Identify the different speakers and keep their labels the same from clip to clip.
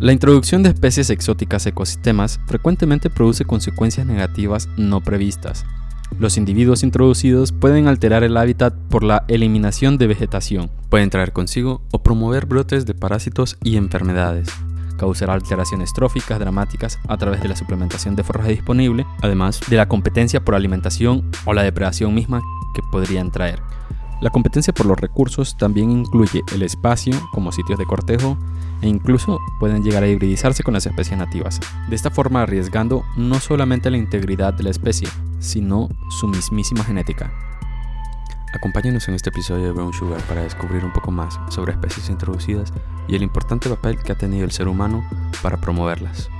Speaker 1: La introducción de especies exóticas a ecosistemas frecuentemente produce consecuencias negativas no previstas. Los individuos introducidos pueden alterar el hábitat por la eliminación de vegetación, pueden traer consigo o promover brotes de parásitos y enfermedades, causar alteraciones tróficas dramáticas a través de la suplementación de forraje disponible, además de la competencia por alimentación o la depredación misma que podrían traer. La competencia por los recursos también incluye el espacio como sitios de cortejo, e incluso pueden llegar a hibridizarse con las especies nativas, de esta forma arriesgando no solamente la integridad de la especie, sino su mismísima genética. Acompáñenos en este episodio de Brown Sugar para descubrir un poco más sobre especies introducidas y el importante papel que ha tenido el ser humano para promoverlas.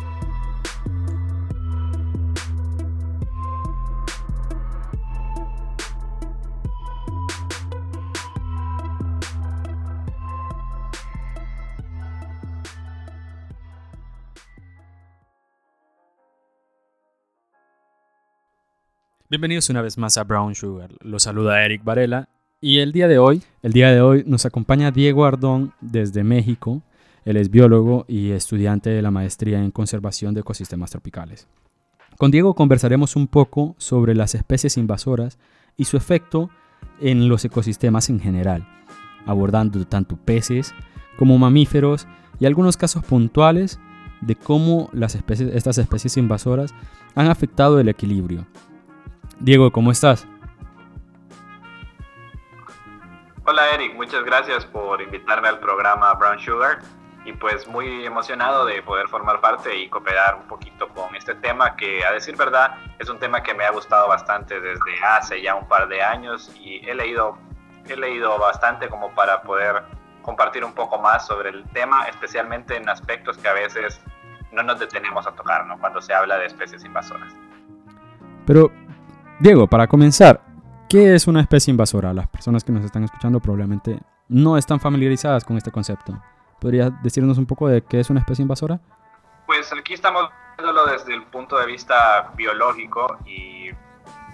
Speaker 1: Bienvenidos una vez más a Brown Sugar. Los saluda Eric Varela y el día de hoy, el día de hoy nos acompaña Diego Ardón desde México. Él es biólogo y estudiante de la maestría en conservación de ecosistemas tropicales. Con Diego conversaremos un poco sobre las especies invasoras y su efecto en los ecosistemas en general, abordando tanto peces como mamíferos y algunos casos puntuales de cómo las especies, estas especies invasoras han afectado el equilibrio Diego, ¿cómo estás?
Speaker 2: Hola Eric, muchas gracias por invitarme al programa Brown Sugar y pues muy emocionado de poder formar parte y cooperar un poquito con este tema que a decir verdad es un tema que me ha gustado bastante desde hace ya un par de años y he leído, he leído bastante como para poder compartir un poco más sobre el tema, especialmente en aspectos que a veces no nos detenemos a tocar, ¿no? Cuando se habla de especies invasoras.
Speaker 1: Pero Diego, para comenzar, ¿qué es una especie invasora? Las personas que nos están escuchando probablemente no están familiarizadas con este concepto. ¿Podrías decirnos un poco de qué es una especie invasora?
Speaker 2: Pues aquí estamos viéndolo desde el punto de vista biológico y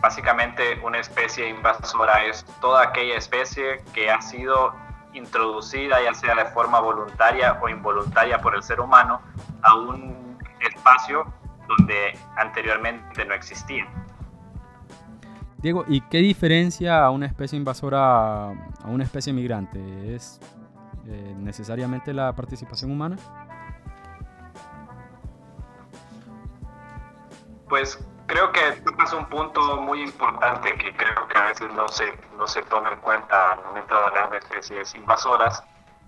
Speaker 2: básicamente una especie invasora es toda aquella especie que ha sido introducida ya sea de forma voluntaria o involuntaria por el ser humano a un espacio donde anteriormente no existía.
Speaker 1: Diego, ¿y qué diferencia a una especie invasora a una especie migrante? ¿Es eh, necesariamente la participación humana?
Speaker 2: Pues creo que es un punto muy importante que creo que a veces no se, no se toma en cuenta al momento de hablar de especies invasoras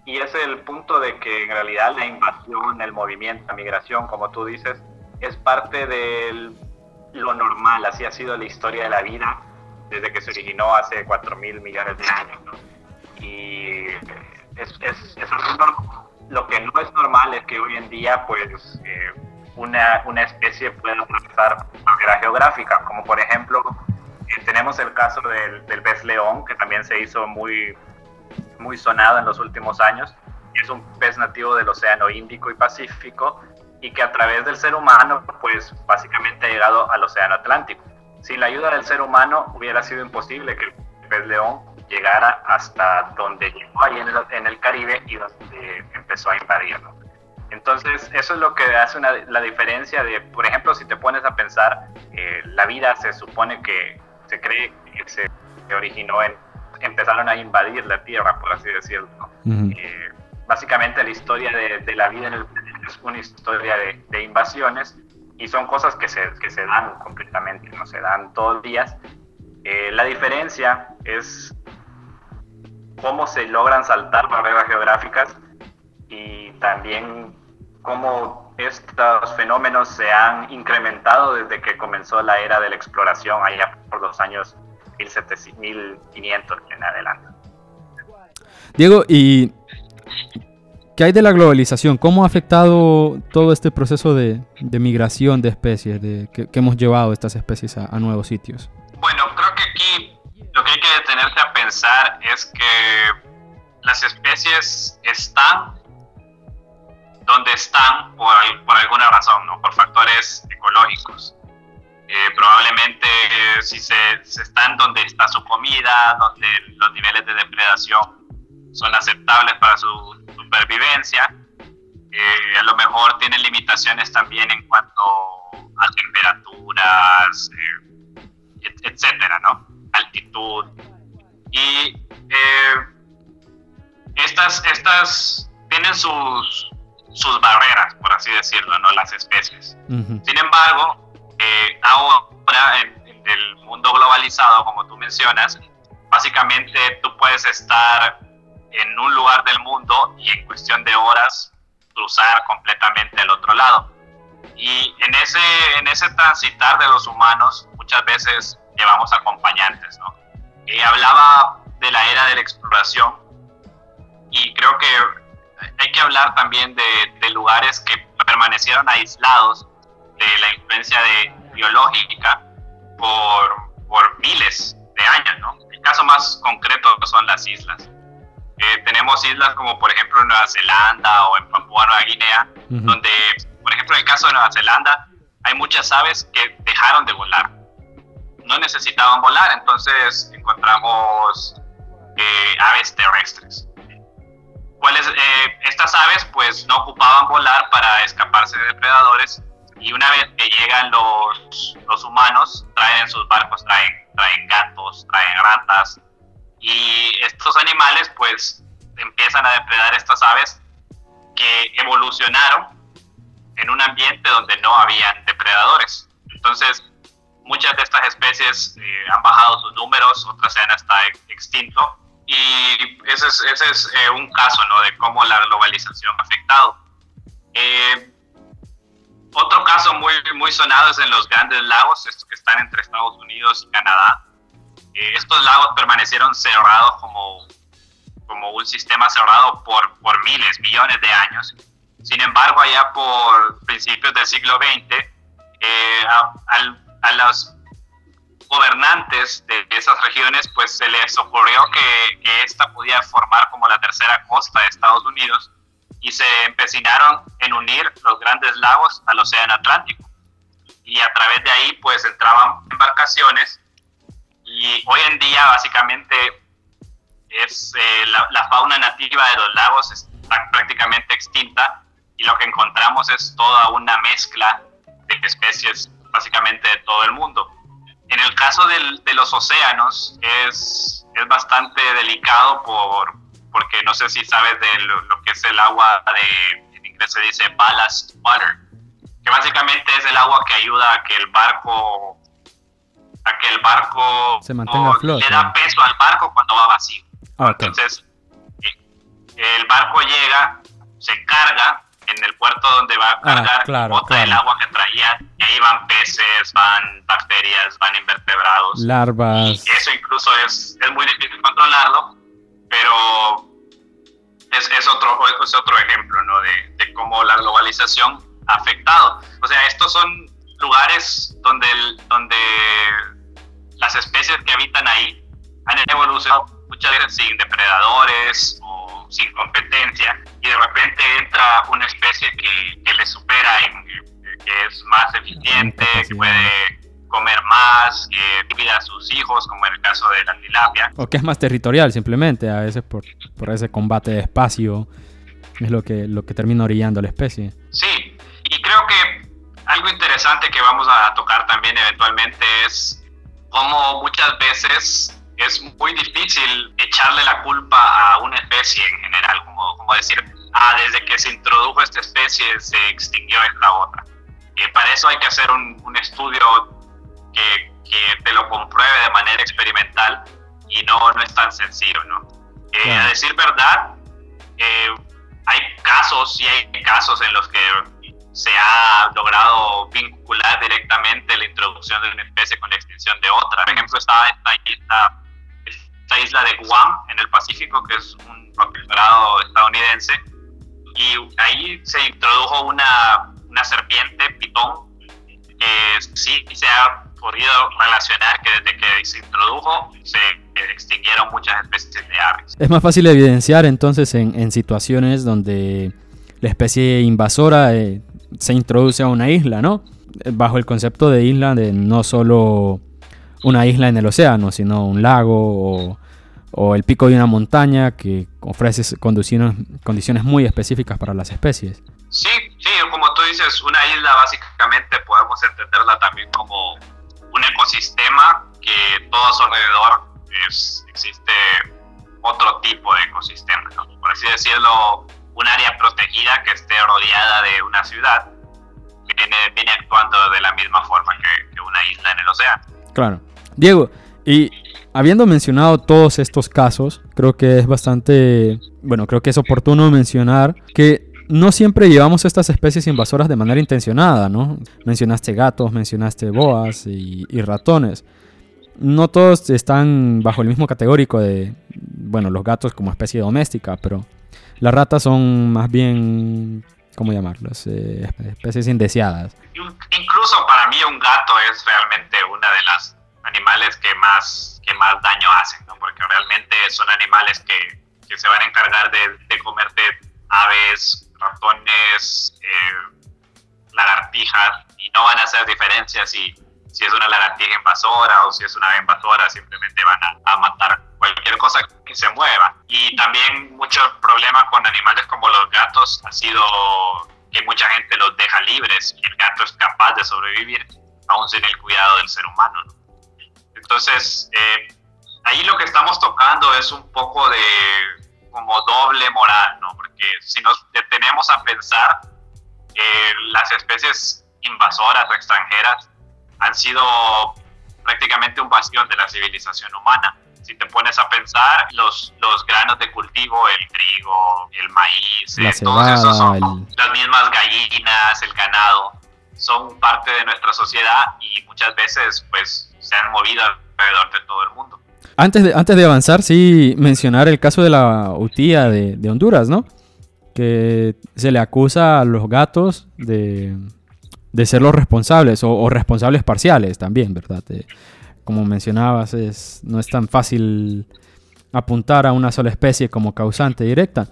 Speaker 2: y es el punto de que en realidad la invasión, el movimiento, la migración, como tú dices, es parte de lo normal, así ha sido la historia de la vida desde que se originó hace 4 mil millones de años. Y es, es, lo que no es normal es que hoy en día pues eh, una, una, especie pueda atravesar barrera geográfica, como por ejemplo eh, tenemos el caso del, del, pez león, que también se hizo muy, muy sonado en los últimos años. Es un pez nativo del Océano Índico y Pacífico y que a través del ser humano pues básicamente ha llegado al Océano Atlántico. Sin la ayuda del ser humano hubiera sido imposible que el pez león llegara hasta donde llegó ahí en el, en el Caribe y donde empezó a invadirlo. Entonces, eso es lo que hace una, la diferencia de, por ejemplo, si te pones a pensar, eh, la vida se supone que se cree que se, originó en, empezaron a invadir la Tierra, por así decirlo. eh, básicamente la historia de, de, la vida en el es una historia de, de invasiones y son cosas que se, que se dan completamente, no se dan todos los días. Eh, la diferencia es cómo se logran saltar barreras geográficas y también cómo estos fenómenos se han incrementado desde que comenzó la era de la exploración allá por los años 1500 en adelante.
Speaker 1: Diego, y ¿Qué hay de la globalización? ¿Cómo ha afectado todo este proceso de, migración de especies, de, que, hemos llevado estas especies a, a, nuevos sitios?
Speaker 2: Bueno, creo que aquí lo que hay que detenerse a pensar es que las especies están donde están por, por alguna razón, ¿no? por factores ecológicos. Eh, probablemente eh, si se, se están donde está su comida, donde los niveles de depredación son aceptables para su supervivencia, a lo mejor tienen limitaciones también en cuanto a temperaturas, etcétera, ¿no? Altitud. Y estas, estas tienen sus, sus barreras, por así decirlo, ¿no? Las especies. Sin embargo, eh, ahora en, el mundo globalizado, como tú mencionas, básicamente tú puedes estar en un lugar del mundo y en cuestión de horas cruzar completamente al otro lado. Y en ese, en ese transitar de los humanos muchas veces llevamos acompañantes, ¿no? Y hablaba de la era de la exploración y creo que hay que hablar también de, lugares que permanecieron aislados de la influencia de, biológica por, por miles de años, ¿no? El caso más concreto son las islas. Eh, tenemos islas como por ejemplo en Nueva Zelanda o en Papúa Nueva Guinea, donde, por ejemplo, en el caso de Nueva Zelanda, hay muchas aves que dejaron de volar. No necesitaban volar, entonces encontramos eh, aves terrestres. Eh, estas aves pues no ocupaban volar para escaparse de depredadores y una vez que llegan los, los humanos, traen en sus barcos, traen, traen gatos, traen ratas y estos animales pues empiezan a depredar estas aves que evolucionaron en un ambiente donde no habían depredadores. Entonces, muchas de estas especies eh, han bajado sus números, otras se han hasta extinto y ese es, ese es eh, un caso ¿no? de cómo la globalización ha afectado. Eh, otro caso muy, muy sonado es en los grandes lagos, estos que están entre Estados Unidos y Canadá. Eh, estos lagos permanecieron cerrados como, como un sistema cerrado por, por miles, millones de años. Sin embargo, allá por principios del siglo XX, a, a, a los gobernantes de esas regiones, pues se les ocurrió que, que esta podía formar como la tercera costa de Estados Unidos y se empecinaron en unir los grandes lagos al Océano Atlántico. Y a través de ahí, pues entraban embarcaciones y hoy en día básicamente es eh, la, la, fauna nativa de los lagos está prácticamente extinta y lo que encontramos es toda una mezcla de especies básicamente de todo el mundo. En el caso del, de los océanos es, es bastante delicado por, porque no sé si sabes de lo, que es el agua de, en inglés se dice ballast water, que básicamente es el agua que ayuda a que el barco, a que el barco
Speaker 3: se mantenga flote.
Speaker 2: le da peso al barco cuando va vacío. Ah, Entonces, eh, el barco llega, se carga en el puerto donde va a ah, cargar
Speaker 3: claro,
Speaker 2: el agua que traía y ahí van peces, van bacterias, van invertebrados.
Speaker 3: Larvas.
Speaker 2: Y eso incluso es, es muy difícil controlarlo, pero es, es, otro, es otro ejemplo ¿no? de, de cómo la globalización ha afectado. O sea, estos son lugares donde, donde las especies que habitan ahí han evolucionado muchas veces sin depredadores o sin competencia y de repente entra una especie que, que le supera, en, que es más eficiente, que puede comer más, que cuida a sus hijos, como en el caso de la tilapia.
Speaker 3: O que es más territorial simplemente, a veces por, por ese combate de espacio, es lo que, lo que termina orillando a la especie.
Speaker 2: Sí, y creo que algo interesante que vamos a tocar también eventualmente es cómo muchas veces es muy difícil echarle la culpa a una especie en general, como, como decir, ah, desde que se introdujo esta especie se extinguió esta otra. Eh, para eso hay que hacer un, un estudio que, que, te lo compruebe de manera experimental y no, no es tan sencillo, ¿no? Eh, A decir verdad, eh, hay casos y hay casos en los que se ha logrado vincular directamente la introducción de una especie con la extinción de otra. Por ejemplo, está esta isla esta isla de Guam en el Pacífico, que es un protectorado estadounidense, y ahí se introdujo una, una serpiente pitón que sí se ha podido relacionar que desde que se introdujo se extinguieron muchas especies de aves.
Speaker 3: Es más fácil evidenciar entonces en, en situaciones donde la especie invasora eh, se introduce a una isla, ¿no? Bajo el concepto de isla de no solo una isla en el océano, sino un lago o, el pico de una montaña que ofrece condiciones, muy específicas para las especies.
Speaker 2: Sí, sí, como tú dices, una isla básicamente podemos entenderla también como un ecosistema que todo a su alrededor existe otro tipo de ecosistema, por así decirlo, un área protegida que esté rodeada de una ciudad viene, viene actuando de la misma forma que, que una isla en el océano.
Speaker 1: Claro. Diego, y habiendo mencionado todos estos casos, creo que es bastante, bueno, creo que es oportuno mencionar que no siempre llevamos estas especies invasoras de manera intencionada, ¿no? Mencionaste gatos, mencionaste boas y, ratones. No todos están bajo el mismo categórico de, bueno, los gatos como especie doméstica, pero las ratas son más bien, ¿cómo llamarlas? Eh, especies indeseadas.
Speaker 2: Incluso para mí un gato es realmente una de las animales que más, que más daño hacen, ¿no? Porque realmente son animales que, que se van a encargar de, comerte aves, ratones, eh, lagartijas, y no van a hacer diferencia si, si es una lagartija invasora o si es una invasora, simplemente van a, matar cualquier cosa que se mueva. Y también mucho problema con animales como los gatos ha sido que mucha gente los deja libres y el gato es capaz de sobrevivir aún sin el cuidado del ser humano. Entonces, eh, ahí lo que estamos tocando es un poco de como doble moral, ¿no? Porque si nos detenemos a pensar, eh, las especies invasoras o extranjeras han sido prácticamente un bastión de la civilización humana. Si te pones a pensar, los, los granos de cultivo, el trigo, el maíz, eh, todos esos son las mismas gallinas, el ganado, son parte de nuestra sociedad y muchas veces pues se han movido alrededor de todo el mundo.
Speaker 1: Antes de, antes de avanzar, sí mencionar el caso de la UTIA de, Honduras, ¿no? Que se le acusa a los gatos de, ser los responsables o, responsables parciales también, ¿verdad? Eh, como mencionabas, es, no es tan fácil apuntar a una sola especie como causante directa.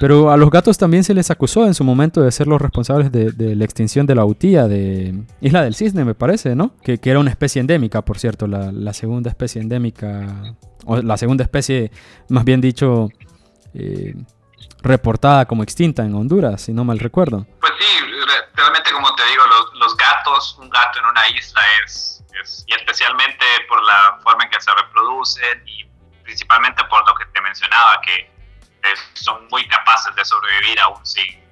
Speaker 1: Pero a los gatos también se les acusó en su momento de ser los responsables de, la extinción de la utía de Isla del Cisne, me parece, ¿no? Que, era una especie endémica, por cierto, la, segunda especie endémica, o la segunda especie, más bien dicho, eh, reportada como extinta en Honduras, si no mal recuerdo.
Speaker 2: Pues sí, realmente como te digo, los, gatos, un gato en una isla es, es, y especialmente por la forma en que se reproducen y principalmente por lo que te mencionaba, que son muy capaces de sobrevivir aún sin,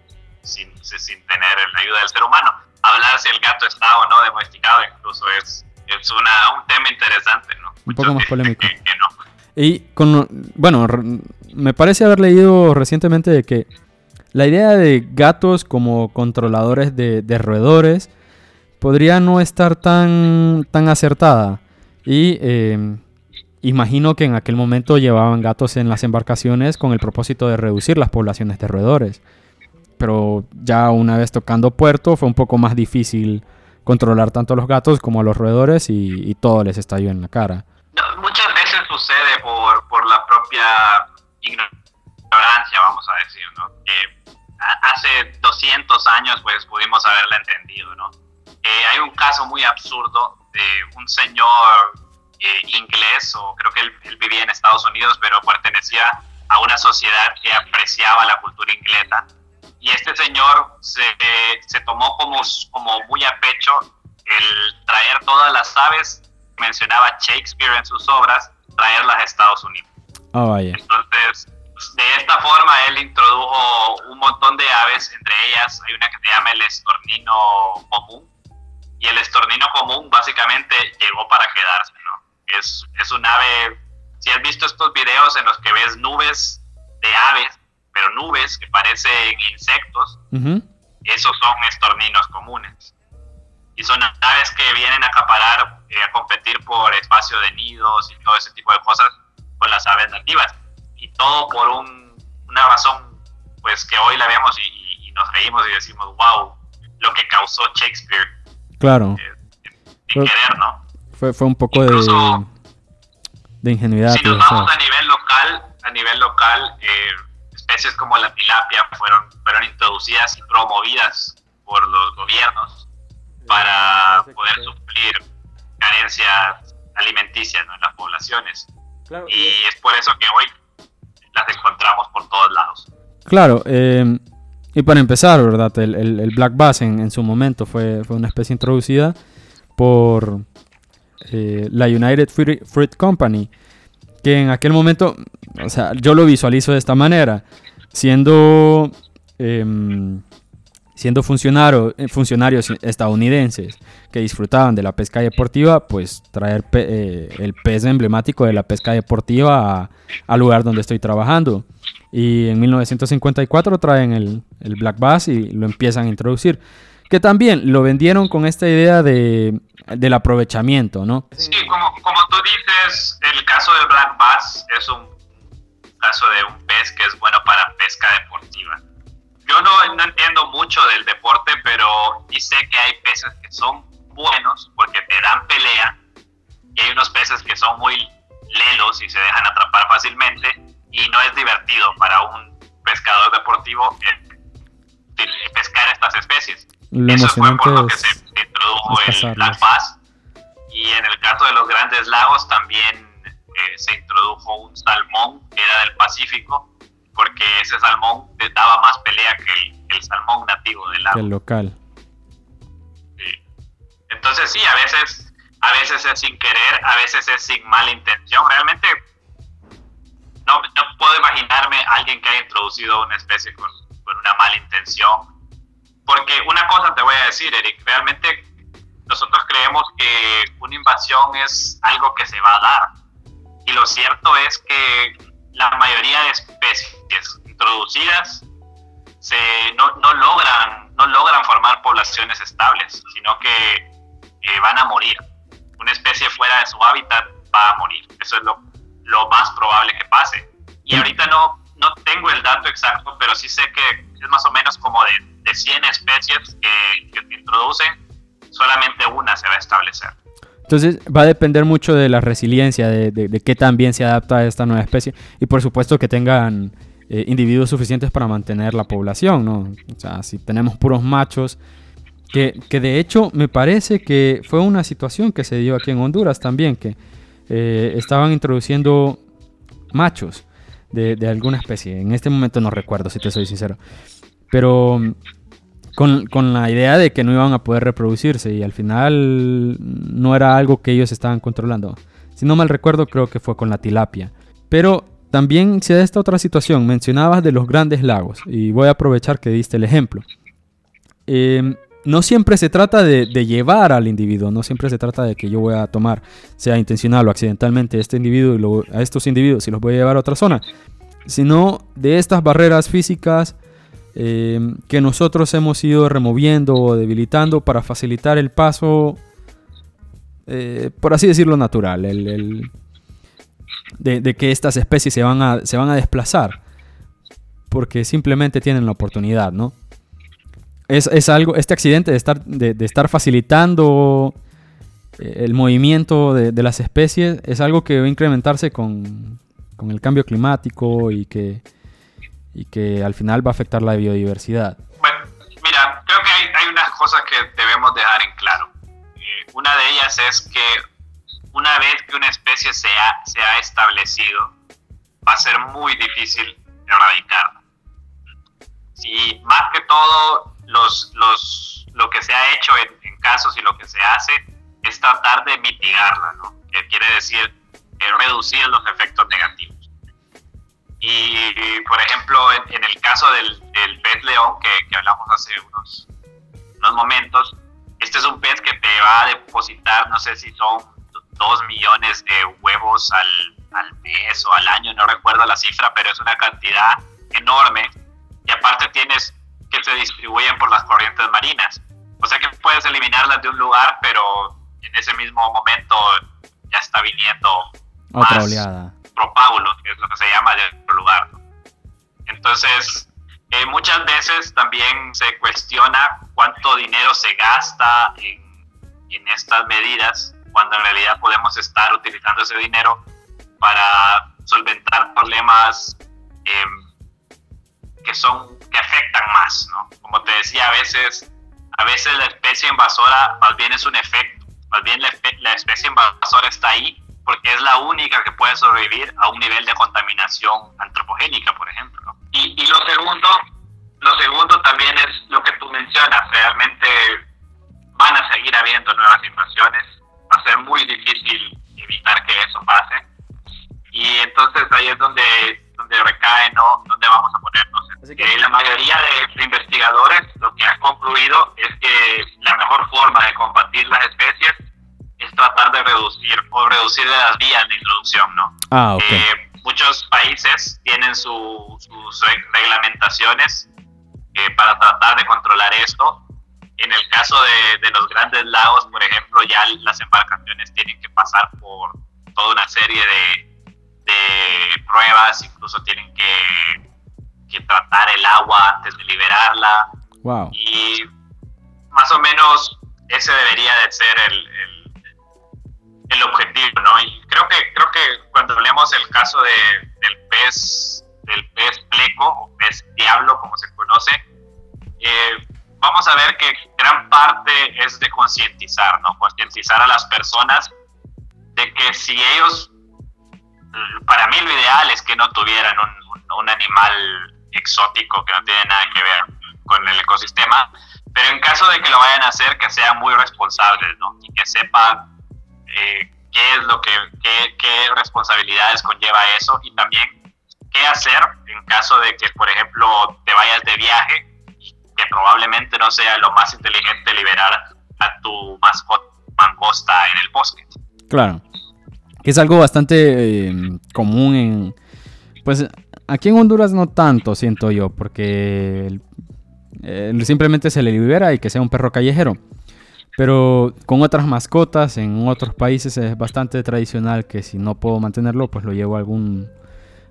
Speaker 2: sin, sin, tener la ayuda del ser humano. Hablar si el gato está o no domesticado incluso es, es una, un tema interesante, ¿no?
Speaker 1: Un poco más polémico. Y con, bueno, me parece haber leído recientemente de que la idea de gatos como controladores de, roedores podría no estar tan, tan acertada. Y eh, Imagino que en aquel momento llevaban gatos en las embarcaciones con el propósito de reducir las poblaciones de roedores. Pero ya una vez tocando puerto fue un poco más difícil controlar tanto a los gatos como a los roedores y, todo les estalló en la cara.
Speaker 2: muchas veces sucede por, por, la propia ignorancia, vamos a decir, ¿no? Hace 200 años pues pudimos haberla entendido, ¿no? Eh, hay un caso muy absurdo de un señor eh, inglés, o creo que él, vivía en Estados Unidos, pero pertenecía a una sociedad que apreciaba la cultura inglesa. Y este señor se, se tomó como, como muy a pecho el traer todas las aves mencionaba Shakespeare en sus obras, traerlas a Estados Unidos.
Speaker 1: Oh,
Speaker 2: Entonces, de esta forma él introdujo un montón de aves, entre ellas hay una que se llama el estornino común, y el estornino común básicamente llegó para quedarse, ¿no? es, es un ave, si has visto estos videos en los que ves nubes de aves, pero nubes que parecen insectos, esos son estorninos comunes. Y son aves que vienen a acaparar, eh, a competir por espacio de nidos y todo ese tipo de cosas con las aves nativas. Y todo por un, una razón, pues que hoy la vemos y, nos reímos y decimos, wow, lo que causó Shakespeare.
Speaker 1: Claro.
Speaker 2: Eh, sin querer, ¿no?
Speaker 1: Fue, fue un poco de, de ingenuidad.
Speaker 2: Si nos vamos a nivel local, a nivel local, eh, especies como la tilapia fueron, fueron introducidas y promovidas por los gobiernos para poder suplir carencias alimenticias en las poblaciones. Y es por eso que hoy las encontramos por todos lados.
Speaker 1: Claro, eh,
Speaker 3: Y para empezar, ¿verdad? El, black bass en, su momento fue, fue, una especie introducida por eh, la United Fruit Company, que en aquel momento, o sea, yo lo visualizo de esta manera, siendo, em, siendo eh, funcionarios estadounidenses que disfrutaban de la pesca deportiva, pues traer eh, el pez emblemático de la pesca deportiva al lugar donde estoy trabajando. Y en 1954 traen el, el Black Bass y lo empiezan a introducir. Que también lo vendieron con esta idea de, del aprovechamiento, ¿no?
Speaker 2: Sí, como, como tú dices, el caso del Black Bass es un caso de un pez que es bueno para pesca deportiva. Yo no, no entiendo mucho del deporte, pero sí sé que hay peces que son buenos porque te dan pelea y hay unos peces que son muy lelos y se dejan atrapar fácilmente y no es divertido para un pescador deportivo pescar estas especies. Eso fue por lo que se introdujo el Black Bass y en el caso de los grandes lagos también eh, se introdujo un salmón que era del Pacífico porque ese salmón daba más pelea que el, salmón nativo del lago.
Speaker 3: Que el local.
Speaker 2: Entonces sí, a veces, a veces es sin querer, a veces es sin mala intención. Realmente no, no puedo imaginarme a alguien que haya introducido una especie con, con una mala intención. Porque una cosa te voy a decir, Eric, realmente nosotros creemos que una invasión es algo que se va a dar. Y lo cierto es que la mayoría de especies introducidas se, no, no, logran, no logran formar poblaciones estables, sino que eh, van a morir. Una especie fuera de su hábitat va a morir. Eso es lo, lo más probable que pase. Y ahorita no, no tengo el dato exacto, pero sí sé que es más o menos como de, de 100 especies que, que se introducen, solamente una se va a establecer.
Speaker 3: Entonces va a depender mucho de la resiliencia, de, de, qué tan bien se adapta a esta nueva especie y por supuesto que tengan eh, individuos suficientes para mantener la población, ¿no? O sea, si tenemos puros machos que, de hecho me parece que fue una situación que se dio aquí en Honduras también, que eh, estaban introduciendo machos de, alguna especie. En este momento no recuerdo, si te soy sincero. Pero con, con, la idea de que no iban a poder reproducirse y al final no era algo que ellos estaban controlando. Si no mal recuerdo, creo que fue con la tilapia. Pero también se da esta otra situación. Mencionabas de los grandes lagos y voy a aprovechar que diste el ejemplo. Eh, no siempre se trata de, llevar al individuo, no siempre se trata de que yo voy a tomar, sea intencional o accidentalmente, este individuo a estos individuos y los voy a llevar a otra zona, sino de estas barreras físicas eh, que nosotros hemos ido removiendo o debilitando para facilitar el paso, eh, por así decirlo, natural, de, que estas especies se van, a, se van a desplazar, porque simplemente tienen la oportunidad, ¿no? es, algo, este accidente de estar, de, estar facilitando eh, el movimiento de, las especies es algo que va a incrementarse con, el cambio climático y que, y que al final va a afectar la biodiversidad.
Speaker 2: Bueno, mira, creo que hay, unas cosas que debemos dejar en claro. Eh, una de ellas es que una vez que una especie se ha, se ha establecido, va a ser muy difícil erradicarla. Si más que todo los, los, lo que se ha hecho en, casos y lo que se hace es tratar de mitigarla, ¿no? Que quiere decir reducir los efectos negativos. Y, por ejemplo, en, el caso del, del pez león que, que, hablamos hace unos, unos momentos, este es un pez que te va a depositar, no sé si son dos millones de huevos al, al mes o al año, no recuerdo la cifra, pero es una cantidad enorme. Y aparte tienes que se distribuyen por las corrientes marinas. O sea que puedes eliminarlas de un lugar, pero en ese mismo momento ya está viniendo
Speaker 3: otra más oleada.
Speaker 2: Propábulos, que es lo que se llama de otro lugar. Entonces, eh, muchas veces también se cuestiona cuánto dinero se gasta en, en estas medidas, cuando en realidad podemos estar utilizando ese dinero para solventar problemas eh, que son que afectan más, ¿no? Como te decía, a veces, a veces la especie invasora más bien es un efecto, más bien la, la especie invasora está ahí porque es la única que puede sobrevivir a un nivel de contaminación antropogénica, por ejemplo. Y, y lo segundo, lo segundo también es lo que tú mencionas, realmente van a seguir habiendo nuevas invasiones, va a ser muy difícil evitar que eso pase. Y entonces ahí es donde, donde recae, ¿no? Donde vamos a ponernos. Que... la mayoría de investigadores lo que han concluido es que la mejor forma de combatir las especies es tratar de reducir o reducir las vías de introducción, ¿no?
Speaker 3: Ah, okay.
Speaker 2: Eh, muchos países tienen su, sus reglamentaciones eh, para tratar de controlar esto. En el caso de, de, los grandes lagos, por ejemplo, ya las embarcaciones tienen que pasar por toda una serie de, de pruebas, incluso tienen que, que, tratar el agua antes de liberarla.
Speaker 3: Wow.
Speaker 2: Y más o menos ese debería de ser el, el, el objetivo, ¿no? Y creo que, creo que cuando hablemos del caso de, del pez del pez pleco o pez diablo, como se conoce, eh, vamos a ver que gran parte es de concientizar, ¿no? Concientizar a las personas de que si ellos, para mí lo ideal es que no tuvieran un, un, animal exótico que no tiene nada que ver con el ecosistema, pero en caso de que lo vayan a hacer, que sean muy responsables, ¿no? Y que sepan eh, qué es lo que, qué, qué responsabilidades conlleva eso y también qué hacer en caso de que, por ejemplo, te vayas de viaje probablemente no sea lo más inteligente liberar a tu mascota mangosta en el bosque.
Speaker 3: Claro. Que es algo bastante eh, común en... Pues aquí en Honduras no tanto, siento yo, porque simplemente se le libera y que sea un perro callejero. Pero con otras mascotas en otros países es bastante tradicional que si no puedo mantenerlo, pues lo llevo a algún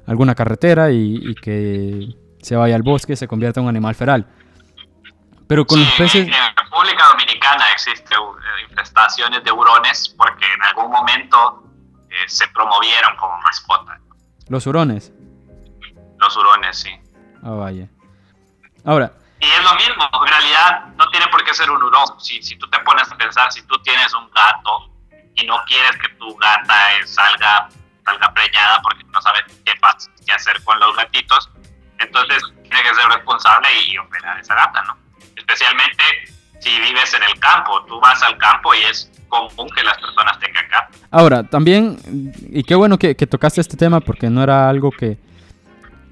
Speaker 3: alguna carretera y, que se vaya al bosque, se convierta en un animal feral. Pero con los peces...
Speaker 2: En República Dominicana existen eh, infestaciones de hurones porque en algún momento eh, se promovieron como mascota.
Speaker 3: ¿Los hurones?
Speaker 2: Los hurones, sí.
Speaker 3: Ah, vaya. Ahora...
Speaker 2: Y es lo mismo, en realidad no tiene por qué ser un hurón. Si, si tú te pones a pensar, si tú tienes un gato y no quieres que tu gata salga salga preñada porque no sabes qué, qué hacer con los gatitos. Entonces tiene que ser responsable y operar esa gata, ¿no? Especialmente si vives en el campo. Tú vas al campo y es común que las personas tengan gato.
Speaker 3: Ahora, también, y qué bueno que, tocaste este tema porque no era algo que,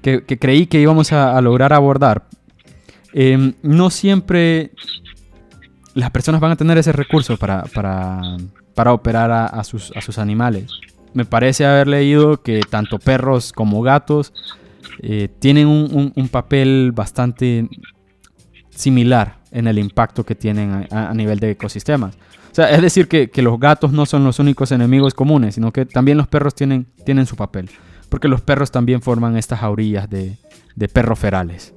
Speaker 3: que, creí que íbamos a, lograr abordar. Eh, no siempre las personas van a tener ese recurso para, para, para operar a, a, sus, a sus animales me parece haber leído que tanto perros como gatos eh, tienen un, un, papel bastante similar en el impacto que tienen a, nivel de ecosistemas. O sea, es decir, que, que, los gatos no son los únicos enemigos comunes, sino que también los perros tienen, tienen su papel. Porque los perros también forman estas jaurías de, de perros ferales.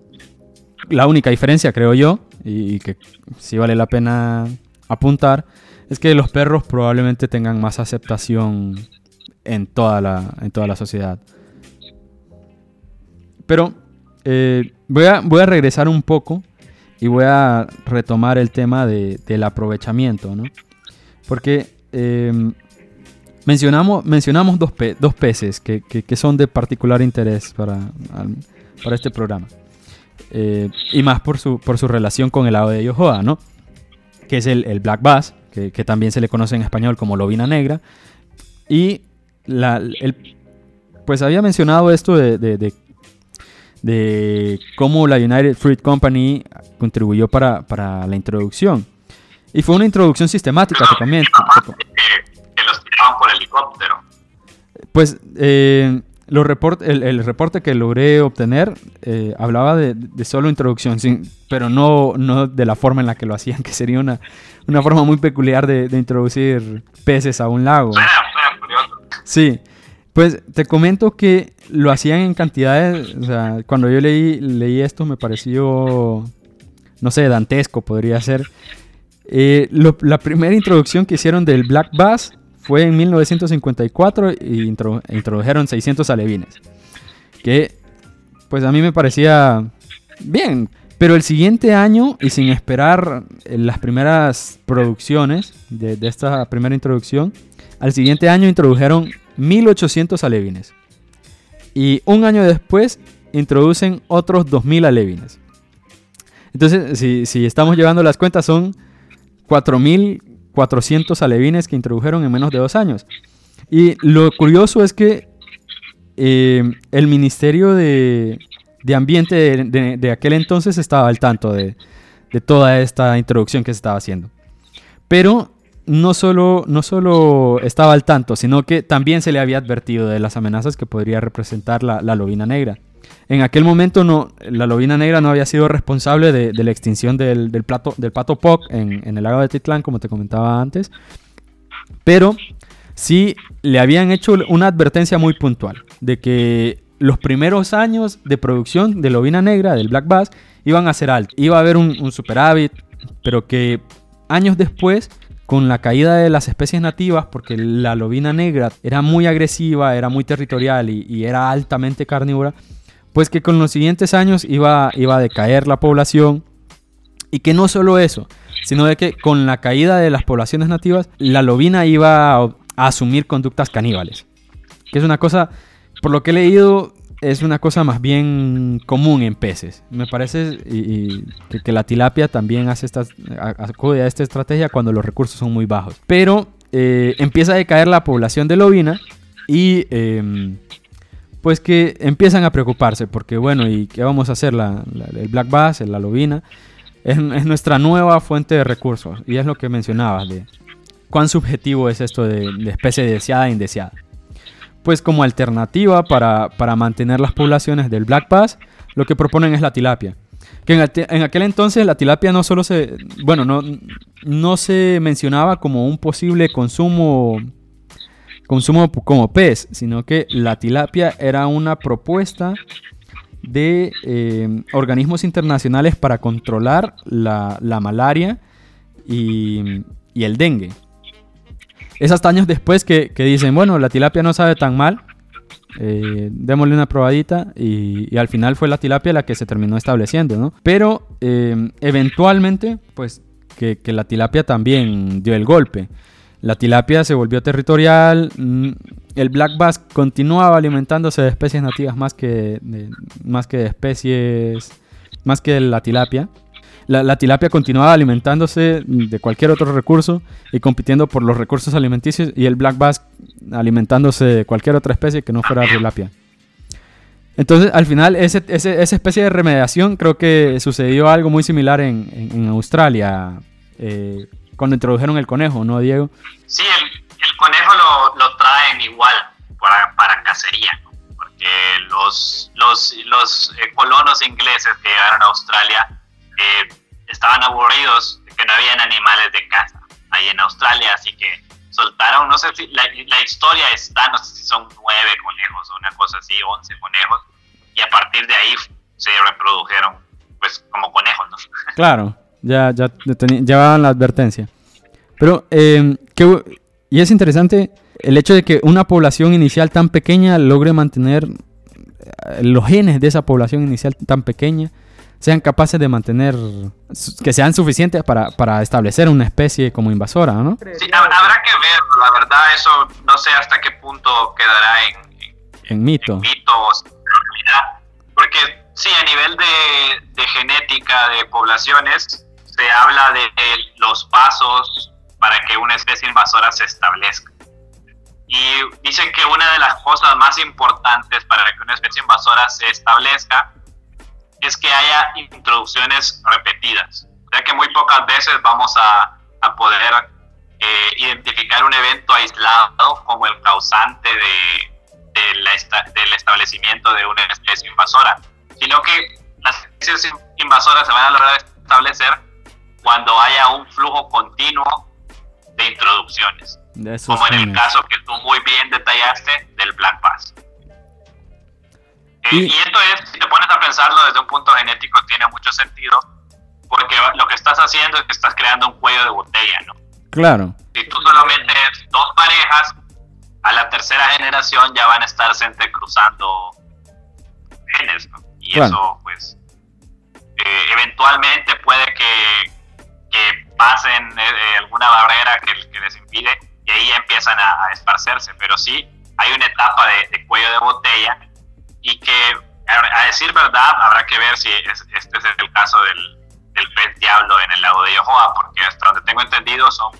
Speaker 3: La única diferencia, creo yo, y, y que sí vale la pena apuntar, es que los perros probablemente tengan más aceptación en toda la, en toda la sociedad. Pero eh, voy, a, voy a regresar un poco y voy a retomar el tema de, del aprovechamiento, ¿no? Porque eh, mencionamos, mencionamos dos, pe dos peces que, que, que, son de particular interés para, para este programa. Eh, y más por su, por su relación con el ave de Yohoa, ¿no? Que es el, el Black Bass, que, que, también se le conoce en español como lobina negra. Y la, el, pues había mencionado esto de, de, de, de, cómo la United Fruit Company contribuyó para, para, la introducción. Y fue una introducción sistemática también...
Speaker 2: Que, que los tiraban por helicóptero.
Speaker 3: Pues eh, los report, el, el, reporte que logré obtener eh, hablaba de, de, solo introducción, sin, pero no, no de la forma en la que lo hacían, que sería una, una forma muy peculiar de, de introducir peces a un lago.
Speaker 2: Suena, suena curioso.
Speaker 3: Sí, pues te comento que lo hacían en cantidades, o sea, cuando yo leí, esto me pareció, no sé, dantesco podría ser. Eh, la primera introducción que hicieron del Black Bass fue en 1954 y intro, introdujeron 600 alevines. Que pues a mí me parecía bien, pero el siguiente año y sin esperar las primeras producciones de esta primera introducción, al siguiente año introdujeron 1800 alevines. Y un año después introducen otros 2000 alevines. Entonces, si, estamos llevando las cuentas, son 4.400 alevines que introdujeron en menos de dos años. Y lo curioso es que eh, el Ministerio de, Ambiente de, aquel entonces estaba al tanto de, toda esta introducción que se estaba haciendo. Pero no solo, no solo estaba al tanto, sino que también se le había advertido de las amenazas que podría representar la, lobina negra. En aquel momento no, la lobina negra no había sido responsable de, la extinción del, plato, del pato POC en, en, el lago de Titlán, como te comentaba antes, pero sí le habían hecho una advertencia muy puntual de que los primeros años de producción de lobina negra, del Black Bass, iban a ser altos. Iba a haber un, superávit, pero que años después con la caída de las especies nativas, porque la lobina negra era muy agresiva, era muy territorial y, era altamente carnívora, pues que con los siguientes años iba, iba a decaer la población y que no solo eso, sino de que con la caída de las poblaciones nativas, la lobina iba a a asumir conductas caníbales. Que es una cosa, por lo que he leído, es una cosa más bien común en peces. Me parece y, que, la tilapia también hace esta, acude a esta estrategia cuando los recursos son muy bajos. Pero eh, empieza a decaer la población de lobina y em, pues que empiezan a preocuparse porque bueno, ¿y qué vamos a hacer? La, el black bass, la lobina, es, es, nuestra nueva fuente de recursos y es lo que mencionabas de ¿Cuán subjetivo es esto de, especie deseada e indeseada? Pues como alternativa para, mantener las poblaciones del Black Bass, lo que proponen es la tilapia. Que en, aquel entonces la tilapia no solo se, bueno, no, no se mencionaba como un posible consumo, consumo como pez, sino que la tilapia era una propuesta de eh, organismos internacionales para controlar la, malaria y, y, el dengue. Es hasta años después que, dicen, bueno, la tilapia no sabe tan mal, eh, démosle una probadita y, al final fue la tilapia la que se terminó estableciendo, ¿no? Pero eh, eventualmente, pues que, la tilapia también dio el golpe. La tilapia se volvió territorial, mm, el black bass continuaba alimentándose de especies nativas más que más que de especies, más que la tilapia la, tilapia continuaba alimentándose de cualquier otro recurso y compitiendo por los recursos alimenticios y el black bass alimentándose de cualquier otra especie que no fuera tilapia. Entonces, al final, ese, esa especie de remediación creo que sucedió algo muy similar en, Australia, eh, cuando introdujeron el conejo, ¿no, Diego?
Speaker 2: Sí, el, conejo lo, traen igual para, para cacería, porque los, los, los eh, colonos ingleses que llegaron a Australia eh, estaban aburridos que no habían animales de caza ahí en Australia, así que soltaron, no sé si la, historia está, no sé si son nueve conejos o una cosa así, once conejos, y a partir de ahí se reprodujeron pues como conejos.
Speaker 3: Claro, ya, ya llevaban la advertencia. Pero, eh, y es interesante el hecho de que una población inicial tan pequeña logre mantener eh, los genes de esa población inicial tan pequeña sean capaces de mantener, que sean suficientes para, para establecer una especie como invasora, ¿no?
Speaker 2: Sí, habrá que ver, la verdad, eso no sé hasta qué punto quedará en,
Speaker 3: en, mito.
Speaker 2: En mito porque sí, a nivel de, de genética de poblaciones, se habla de los pasos para que una especie invasora se establezca. Y dicen que una de las cosas más importantes para que una especie invasora se establezca es que haya introducciones repetidas. Sea que muy pocas veces vamos a, a poder eh, identificar un evento aislado como el causante de, del establecimiento de una especie invasora, sino que las especies invasoras se van a lograr establecer cuando haya un flujo continuo de introducciones, como en el caso que tú muy bien detallaste del Black Bass. Y, esto es, si te pones a pensarlo desde un punto genético, tiene mucho sentido, porque lo que estás haciendo es que estás creando un cuello de botella, ¿no?
Speaker 3: Claro.
Speaker 2: Si tú solamente dos parejas, a la tercera generación ya van a estarse entrecruzando genes, ¿no? Y eso, pues, eh, eventualmente puede que, que pasen eh, alguna barrera que, que, les impide y ahí empiezan a, esparcerse, pero sí hay una etapa de, de cuello de botella y que a decir verdad habrá que ver si este es el caso del, del pez diablo en el lago de Yohoa, porque hasta donde tengo entendido son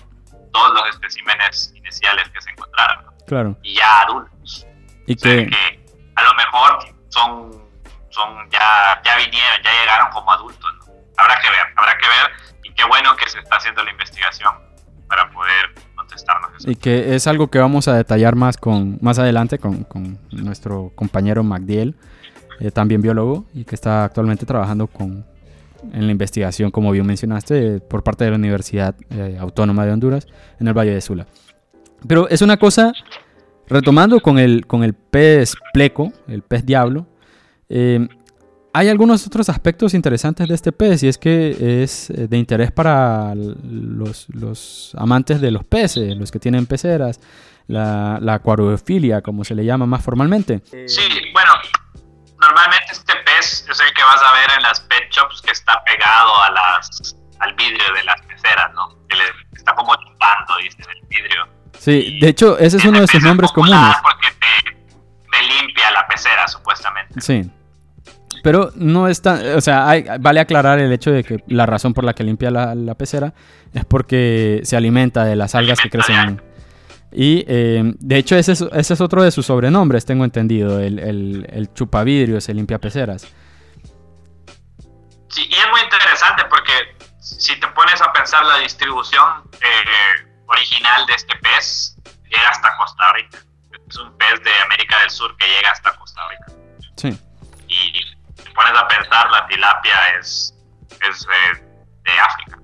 Speaker 2: todos los especímenes iniciales que se encontraron.
Speaker 3: Claro.
Speaker 2: Y ya adultos.
Speaker 3: Y que...
Speaker 2: a lo mejor son, son ya, ya vinieron, ya llegaron como adultos. Habrá que ver, habrá que ver. Y qué bueno que se está haciendo la investigación para poder
Speaker 3: Y que es algo que vamos a detallar más, con, más adelante con, con nuestro compañero MacDiel, eh, también biólogo, y que está actualmente trabajando con, en la investigación, como bien mencionaste, por parte de la Universidad eh, Autónoma de Honduras en el Valle de Sula. Pero es una cosa, retomando con el, con el pez pleco, el pez diablo, eh, hay algunos otros aspectos interesantes de este pez y es que es eh, de interés para los, los amantes de los peces, los que tienen peceras, la, la acuariofilia, como se le llama más formalmente.
Speaker 2: Sí, bueno, normalmente este pez es el que vas a ver en las pet shops que está pegado a las, al vidrio de las peceras, ¿no? Que le, está como chupando, dice, en el vidrio.
Speaker 3: Sí, de hecho, ese es uno de sus nombres comunes.
Speaker 2: Porque te, limpia la pecera, supuestamente.
Speaker 3: Sí. Pero no está, o sea, vale aclarar el hecho de que la razón por la que limpia la, la pecera es porque se alimenta de las algas que crecen. Y eh, de hecho ese es, ese es, otro de sus sobrenombres, tengo entendido, el, el, el chupavidrios, el limpiapeceras.
Speaker 2: Sí, y es muy interesante porque si te pones a pensar la distribución eh, original de este pez, llega hasta Costa Rica. Es un pez de América del Sur que llega hasta Costa Rica.
Speaker 3: Sí.
Speaker 2: Y pones a pensar, la tilapia es, es de, de África.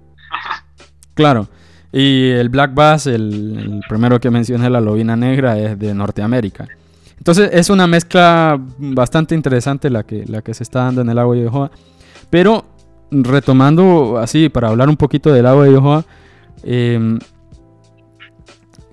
Speaker 3: claro. Y el Black Bass, el, primero que mencioné, la lobina negra, es de Norteamérica. Entonces es una mezcla bastante interesante la que, la que se está dando en el agua de Yohoa. Pero retomando así, para hablar un poquito del agua de Yohoa, em,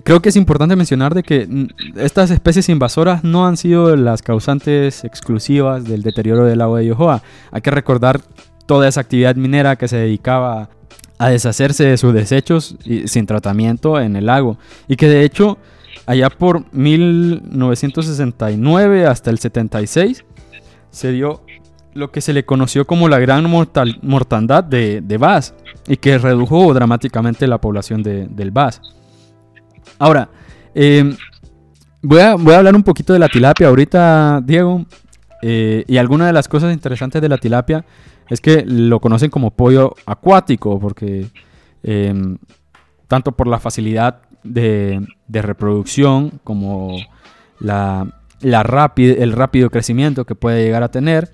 Speaker 3: creo que es importante mencionar de que estas especies invasoras no han sido las causantes exclusivas del deterioro del agua de Yohoa. Hay que recordar toda esa actividad minera que se dedicaba a deshacerse de sus desechos sin tratamiento en el lago. Y que de hecho, allá por 1969 hasta el 76, se dio lo que se le conoció como la gran mortandad de, de Bass y que redujo dramáticamente la población de, del Bass. Ahora, eh, voy, a, hablar un poquito de la tilapia ahorita, Diego, eh, y algunas de las cosas interesantes de la tilapia es que lo conocen como pollo acuático, porque em, tanto por la facilidad de, reproducción como la, el rápido crecimiento que puede llegar a tener,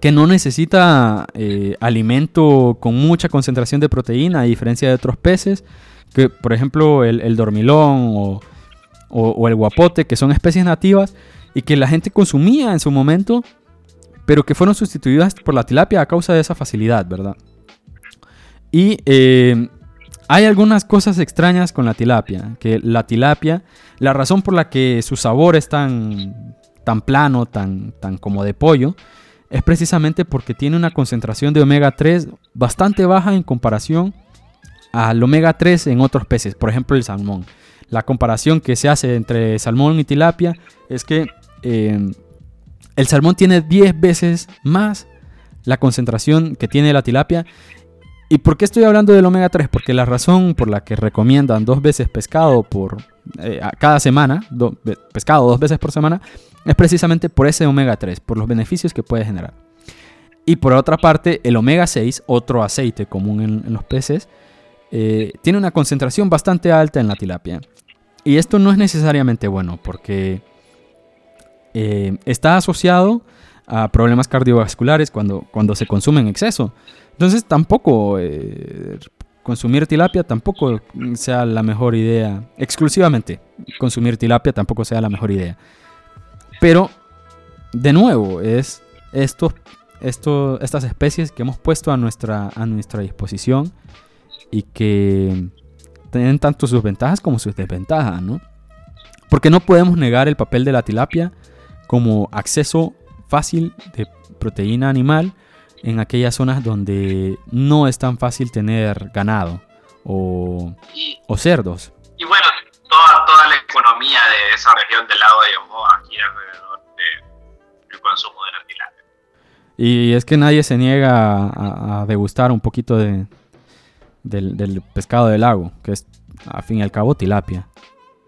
Speaker 3: que no necesita eh, alimento con mucha concentración de proteína, a diferencia de otros peces, que por ejemplo el, dormilón o el guapote, que son especies nativas y que la gente consumía en su momento pero que fueron sustituidas por la tilapia a causa de esa facilidad, ¿verdad? Y eh, hay algunas cosas extrañas con la tilapia, que la tilapia, la razón por la que su sabor es tan, tan plano, tan, tan como de pollo, es precisamente porque tiene una concentración de omega 3 bastante baja en comparación al omega 3 en otros peces, por ejemplo el salmón. La comparación que se hace entre salmón y tilapia es que eh, el salmón tiene 10 veces más la concentración que tiene la tilapia. ¿Y por qué estoy hablando del omega 3? Porque la razón por la que recomiendan dos veces pescado por eh, cada semana, pescado dos veces por semana, es precisamente por ese omega 3, por los beneficios que puede generar. Y por otra parte, el omega 6, otro aceite común en, los peces, eh, tiene una concentración bastante alta en la tilapia. Y esto no es necesariamente bueno, porque eh, está asociado a problemas cardiovasculares cuando, cuando se consume en exceso. Entonces tampoco eh, consumir tilapia tampoco sea la mejor idea. Exclusivamente consumir tilapia tampoco sea la mejor idea. Pero, de nuevo, es estos, esto, estas especies que hemos puesto a nuestra, a nuestra disposición y que tienen tanto sus ventajas como sus desventajas, ¿no? Porque no podemos negar el papel de la tilapia como acceso fácil de proteína animal en aquellas zonas donde no es tan fácil tener ganado o, o cerdos.
Speaker 2: Y bueno, toda, toda, la economía de esa región del lado de Yohoa aquí alrededor del consumo de la tilapia.
Speaker 3: Y es que nadie se niega a, degustar un poquito de, del, pescado del lago, que es, a fin y al cabo, tilapia.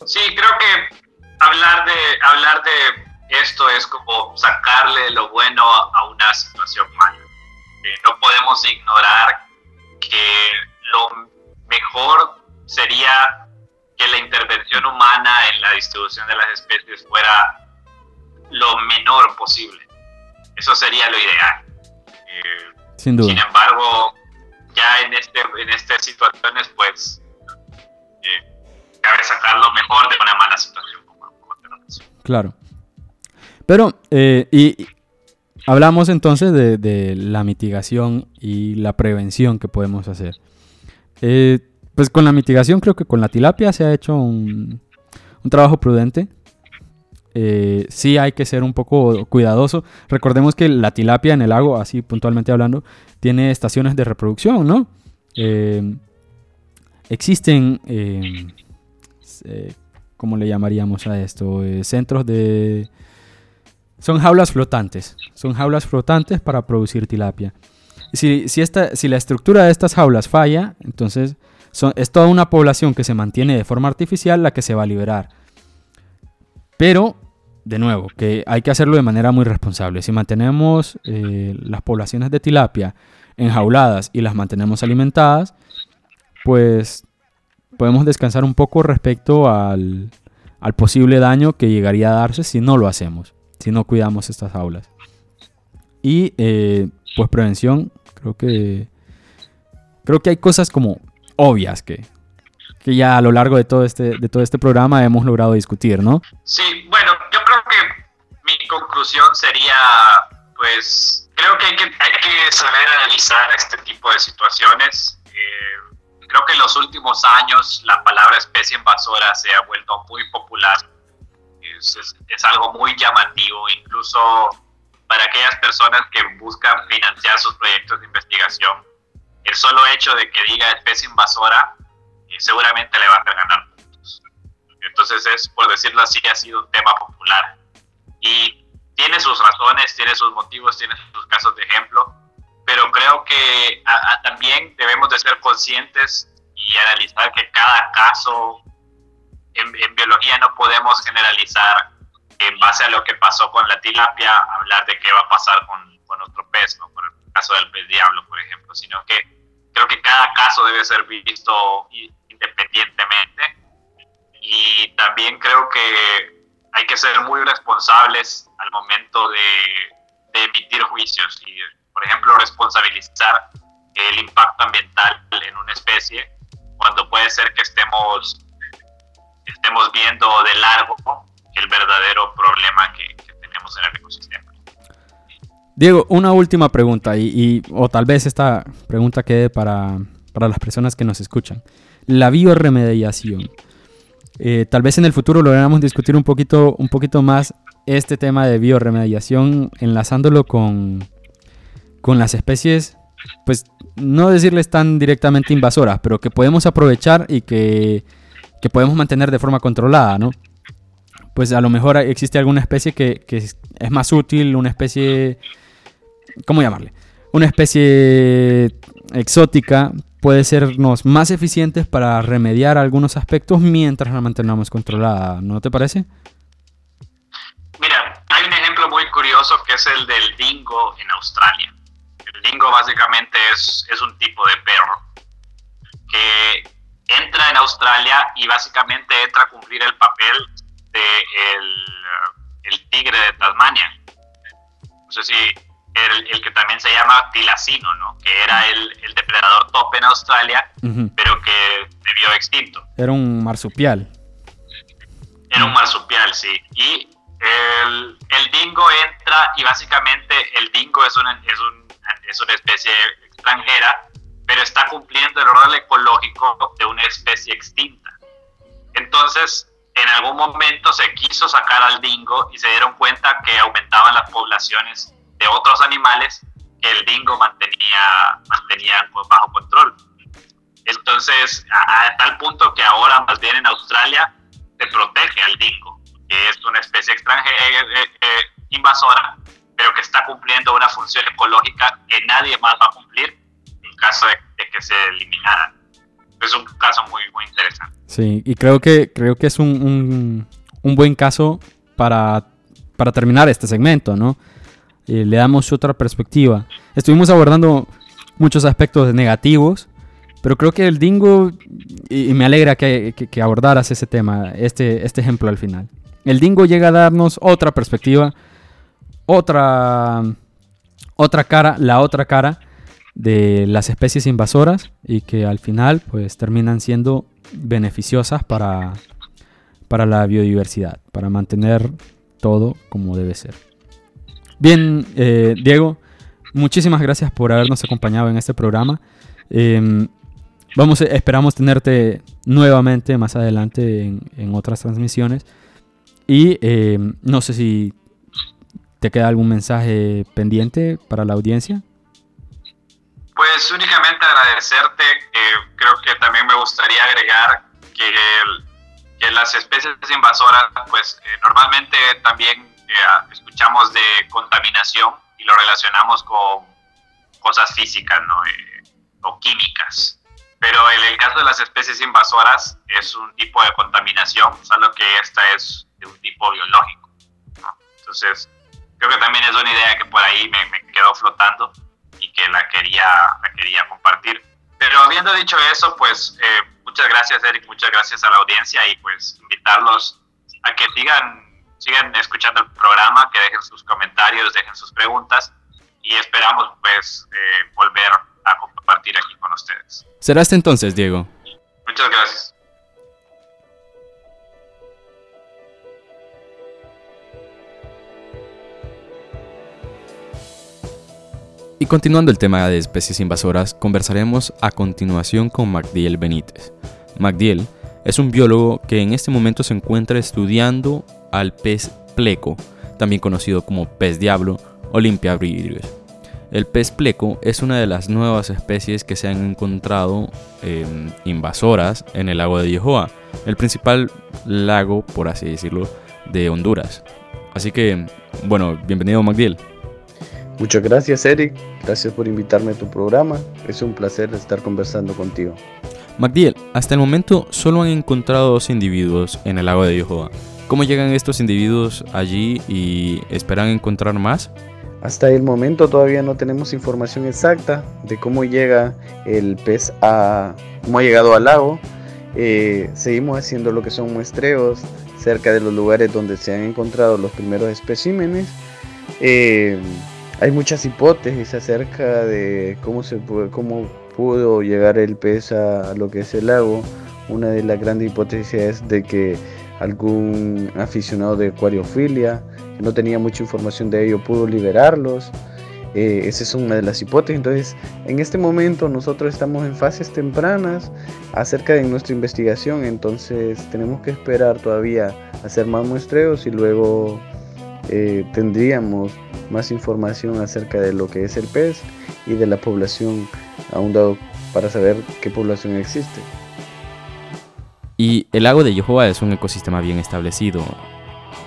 Speaker 2: Sí, creo que hablar de, hablar de esto es como sacarle lo bueno a una situación mala. Eh, no podemos ignorar que lo mejor sería que la intervención humana en la distribución de las especies fuera lo menor posible. Eso sería lo ideal. Eh, Sin duda. Sin embargo, ya en, este, en estas situaciones, pues, eh, cabe sacar lo mejor de una mala situación.
Speaker 3: claro. Pero, eh, y, hablamos entonces de, la mitigación y la prevención que podemos hacer. pues con la mitigación creo que con la tilapia se ha hecho un, un trabajo prudente eh, sí hay que ser un poco cuidadoso. Recordemos que la tilapia en el lago, así puntualmente hablando, tiene estaciones de reproducción, ¿no? Eh, existen, eh, ¿cómo le llamaríamos a esto? centros de... Son jaulas flotantes, son jaulas flotantes para producir tilapia. Si, si, esta, si la estructura de estas jaulas falla, entonces es toda una población que se mantiene de forma artificial la que se va a liberar. Pero de nuevo, que hay que hacerlo de manera muy responsable. Si mantenemos eh, las poblaciones de tilapia enjauladas y las mantenemos alimentadas, pues podemos descansar un poco respecto al, posible daño que llegaría a darse si no lo hacemos, si no cuidamos estas jaulas. Y eh, pues prevención, creo que creo que hay cosas como obvias que, que ya a lo largo de todo este de todo este programa hemos logrado discutir, ¿no?
Speaker 2: Sí, bueno, conclusión sería, pues, creo que hay que, hay que saber analizar este tipo de situaciones. Eh, creo que en los últimos años la palabra especie invasora se ha vuelto muy popular. Es, es, algo muy llamativo, incluso para aquellas personas que buscan financiar sus proyectos de investigación. El solo hecho de que diga especie invasora eh, seguramente le va a ganar puntos. Entonces es, por decirlo así, ha sido un tema popular y tiene sus razones, tiene sus motivos, tiene sus casos de ejemplo, pero creo que también debemos de ser conscientes y analizar que cada caso en, biología no podemos generalizar en base a lo que pasó con la tilapia, hablar de qué va a pasar con, con otro pez, ¿no? con el caso del pez diablo, por ejemplo, sino que creo que cada caso debe ser visto independientemente y también creo que hay que ser muy responsables al momento de, emitir juicios y, por ejemplo, responsabilizar el impacto ambiental en una especie cuando puede ser que estemos, estemos viendo de largo el verdadero problema que, tenemos en el ecosistema.
Speaker 3: Diego, una última pregunta, y, o tal vez esta pregunta quede para, para las personas que nos escuchan. La bioremediación. Eh, tal vez en el futuro logramos discutir un poquito, un poquito más este tema de bioremediación, enlazándolo con, con las especies, pues no decirles tan directamente invasoras, pero que podemos aprovechar y que, que podemos mantener de forma controlada, ¿no? Pues a lo mejor existe alguna especie que, que es más útil, una especie, ¿cómo llamarle? Una especie exótica, puede sernos más eficientes para remediar algunos aspectos mientras la mantenemos controlada, ¿no te parece?
Speaker 2: Mira, hay un ejemplo muy curioso que es el del dingo en Australia. El dingo básicamente es, es un tipo de perro que entra en Australia y básicamente entra a cumplir el papel de el tigre de Tasmania. No sé si el, que también se llama tilacino, ¿no? Que era el, el depredador top en Australia, pero que debió extinto.
Speaker 3: Era un marsupial.
Speaker 2: Era un marsupial, sí. Y el, el dingo entra y básicamente el dingo es una, es, un, es una especie extranjera, pero está cumpliendo el rol ecológico de una especie extinta. Entonces, en algún momento se quiso sacar al dingo y se dieron cuenta que aumentaban las poblaciones de otros animales que el dingo mantenía, mantenía bajo control. Entonces, a, tal punto que ahora más bien en Australia se protege al dingo, que es una especie extranjera, eh, eh, eh, invasora, pero que está cumpliendo una función ecológica que nadie más va a cumplir en caso de, que se eliminaran. Es un caso muy, muy interesante.
Speaker 3: Sí, y creo que, creo que es un, un, un buen caso para, para, terminar este segmento, ¿no? Eh, le damos otra perspectiva. Estuvimos abordando muchos aspectos negativos, pero creo que el dingo, y, me alegra que, abordaras ese tema, este, este ejemplo al final. El dingo llega a darnos otra perspectiva, otra, otra cara, la otra cara de las especies invasoras y que al final pues terminan siendo beneficiosas para, para la biodiversidad, para mantener todo como debe ser. Bien, eh, Diego, muchísimas gracias por habernos acompañado en este programa. Em, vamos, esperamos tenerte nuevamente más adelante en, otras transmisiones. Y em, no sé si te queda algún mensaje pendiente para la audiencia.
Speaker 2: Pues únicamente agradecerte. creo que también me gustaría agregar que, que las especies invasoras, pues eh, normalmente también eh, escuchamos de contaminación y lo relacionamos con cosas físicas ¿no? Eh, o químicas. Pero en el caso de las especies invasoras es un tipo de contaminación, solo que esta es de un tipo biológico. Entonces, creo que también es una idea que por ahí me, me quedó flotando y que la quería, la quería compartir. Pero habiendo dicho eso, pues eh, muchas gracias Eric, muchas gracias a la audiencia y pues invitarlos a que sigan, sigan escuchando el programa, que dejen sus comentarios, dejen sus preguntas y esperamos pues eh, volver a compartir aquí con ustedes.
Speaker 3: Será hasta entonces, Diego.
Speaker 2: Muchas gracias.
Speaker 3: Y continuando el tema de especies invasoras, conversaremos a continuación con Magdiel Benítez. Magdiel es un biólogo que en este momento se encuentra estudiando al pez pleco, también conocido como pez diablo o limpiavidrios. El pez pleco es una de las nuevas especies que se han encontrado em, invasoras en el lago de Yehoa, el principal lago, por así decirlo, de Honduras. Así que, bueno, bienvenido Magdiel.
Speaker 4: Muchas gracias Eric, gracias por invitarme a tu programa, es un placer estar conversando contigo.
Speaker 3: Magdiel, hasta el momento solo han encontrado dos individuos en el lago de Yohoa. ¿Cómo llegan estos individuos allí y esperan encontrar más?
Speaker 4: Hasta el momento todavía no tenemos información exacta de cómo llega el pez a cómo ha llegado al lago. Eh, seguimos haciendo lo que son muestreos cerca de los lugares donde se han encontrado los primeros especímenes. Eh, hay muchas hipótesis acerca de cómo, se cómo pudo llegar el pez a lo que es el lago. Una de las grandes hipótesis es de que algún aficionado de acuariofilia, que no tenía mucha información de ello, pudo liberarlos. Eh, esa es una de las hipótesis. Entonces, en este momento nosotros estamos en fases tempranas acerca de nuestra investigación. Entonces, tenemos que esperar todavía hacer más muestreos y luego eh, tendríamos más información acerca de lo que es el pez y de la población aún dado para saber qué población existe.
Speaker 3: Y el lago de Yohoa es un ecosistema bien establecido,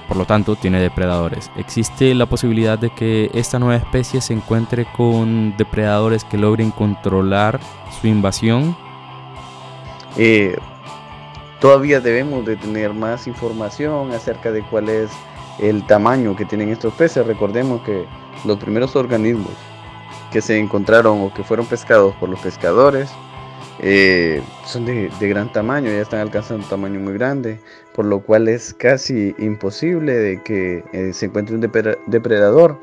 Speaker 3: por lo tanto tiene depredadores. ¿Existe la posibilidad de que esta nueva especie se encuentre con depredadores que logren controlar su invasión?
Speaker 4: Eh, todavía debemos de tener más información acerca de cuál es el tamaño que tienen estos peces. Recordemos que los primeros organismos que se encontraron o que fueron pescados por los pescadores eh, son de, gran tamaño, ya están alcanzando un tamaño muy grande, por lo cual es casi imposible de que eh, se encuentre un depredador.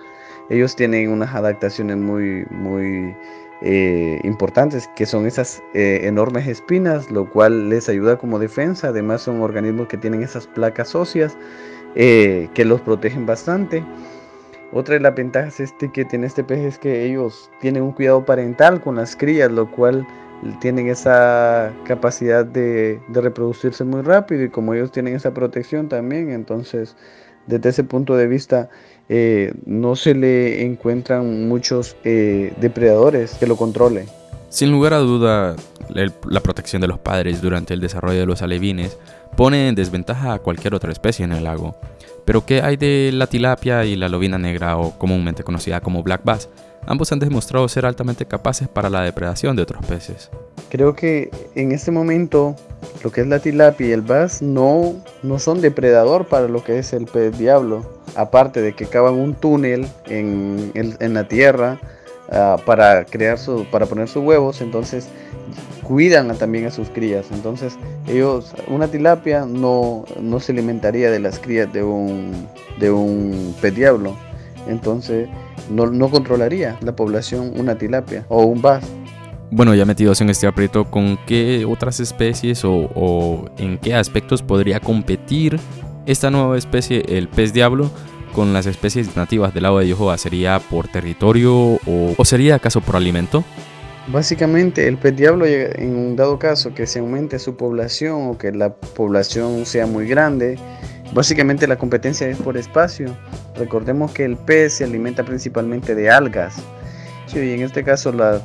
Speaker 4: Ellos tienen unas adaptaciones muy, muy eh, importantes, que son esas enormes espinas, lo cual les ayuda como defensa. Además son organismos que tienen esas placas óseas que los protegen bastante. Otra de las ventajas este que tiene este pez es que ellos tienen un cuidado parental con las crías, lo cual tienen esa capacidad de, reproducirse muy rápido y como ellos tienen esa protección también, entonces desde ese punto de vista eh, no se le encuentran muchos eh, depredadores que lo controlen.
Speaker 3: Sin lugar a duda, la protección de los padres durante el desarrollo de los alevines pone en desventaja a cualquier otra especie en el lago.
Speaker 1: Pero ¿qué hay de la tilapia y la lobina negra o comúnmente conocida como black bass? Ambos han demostrado ser altamente capaces para la depredación de otros peces.
Speaker 4: Creo que en este momento lo que es la tilapia y el bass no, no son depredador para lo que es el pez diablo. Aparte de que cavan un túnel en, en, la tierra uh, para, crear su, para poner sus huevos, entonces cuidan también a sus crías. Entonces ellos, una tilapia no, no se alimentaría de las crías de un, de un pez diablo. Entonces no, no controlaría la población una tilapia o un bass.
Speaker 1: Bueno, ya metidos en este aprieto, ¿con qué otras especies o, en qué aspectos podría competir esta nueva especie, el pez diablo, con las especies nativas del lago de Yohoa? ¿Sería por territorio o, o, sería acaso por alimento?
Speaker 4: Básicamente, el pez diablo, en un dado caso que se aumente su población o que la población sea muy grande, básicamente la competencia es por espacio. Recordemos que el pez se alimenta principalmente de algas. y en este caso la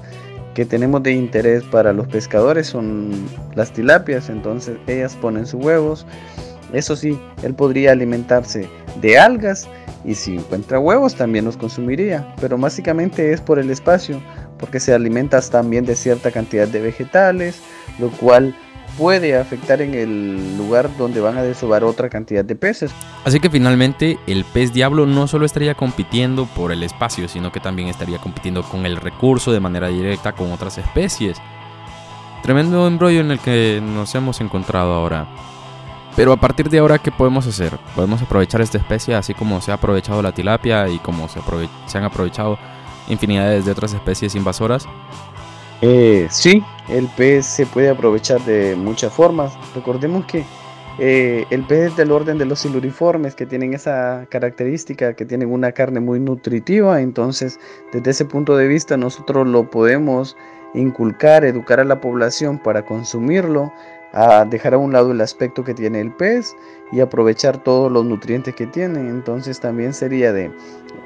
Speaker 4: que tenemos de interés para los pescadores son las tilapias, entonces ellas ponen sus huevos. Eso sí, él podría alimentarse de algas y si encuentra huevos también los consumiría, pero básicamente es por el espacio, porque se alimenta también de cierta cantidad de vegetales, lo cual puede afectar en el lugar donde van a desovar otra cantidad de peces.
Speaker 1: Así que finalmente el pez diablo no solo estaría compitiendo por el espacio, sino que también estaría compitiendo con el recurso de manera directa con otras especies. Tremendo embrollo en el que nos hemos encontrado ahora. Pero a partir de ahora, ¿qué podemos hacer? Podemos aprovechar esta especie así como se ha aprovechado la tilapia y como se, se han aprovechado infinidades de otras especies invasoras.
Speaker 4: Eh, sí, el pez se puede aprovechar de muchas formas. Recordemos que eh, el pez es del orden de los siluriformes, que tienen esa característica, que tienen una carne muy nutritiva. Entonces, desde ese punto de vista, nosotros lo podemos inculcar, educar a la población para consumirlo, a dejar a un lado el aspecto que tiene el pez y aprovechar todos los nutrientes que tiene. Entonces, también sería de